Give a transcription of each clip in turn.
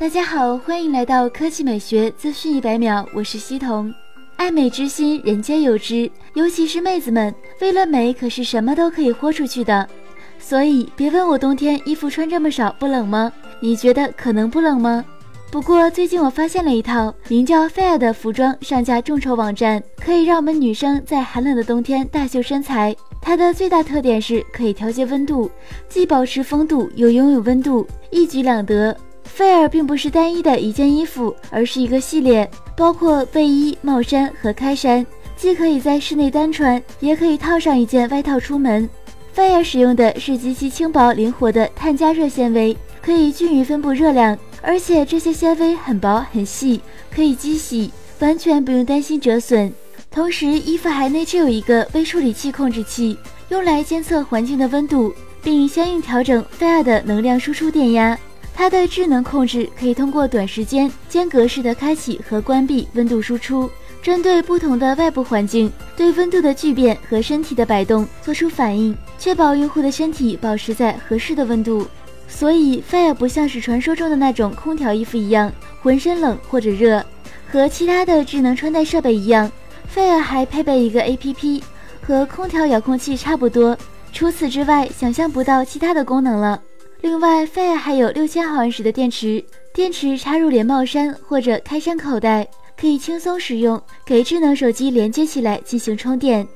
大家好，欢迎来到科技美学资讯一百秒，我是西彤。爱美之心，人皆有之，尤其是妹子们，为了美可是什么都可以豁出去的。所以别问我冬天衣服穿这么少不冷吗？你觉得可能不冷吗？不过最近我发现了一套名叫 Fair 的服装上架众筹网站，可以让我们女生在寒冷的冬天大秀身材。它的最大特点是可以调节温度，既保持风度又拥有温度，一举两得。菲尔并不是单一的一件衣服，而是一个系列，包括卫衣、帽衫和开衫，既可以在室内单穿，也可以套上一件外套出门。菲尔使用的是极其轻薄灵活的碳加热纤维，可以均匀分布热量，而且这些纤维很薄很细，可以机洗，完全不用担心折损。同时，衣服还内置有一个微处理器控制器，用来监测环境的温度，并相应调整菲尔的能量输出电压。它的智能控制可以通过短时间间隔式的开启和关闭温度输出，针对不同的外部环境，对温度的巨变和身体的摆动做出反应，确保用户的身体保持在合适的温度。所以，Fire 不像是传说中的那种空调衣服一样浑身冷或者热。和其他的智能穿戴设备一样，Fire 还配备一个 APP，和空调遥控器差不多。除此之外，想象不到其他的功能了。另外，Fire 还有六千毫安时的电池，电池插入连帽衫或者开衫口袋，可以轻松使用，给智能手机连接起来进行充电。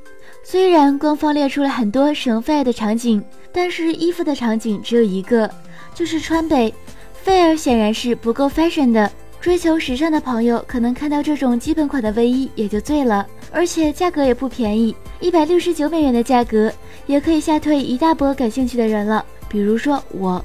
虽然官方列出了很多使用 Fire 的场景，但是衣服的场景只有一个，就是穿呗。Fire 显然是不够 fashion 的，追求时尚的朋友可能看到这种基本款的卫衣也就醉了，而且价格也不便宜，一百六十九美元的价格也可以吓退一大波感兴趣的人了。比如说我。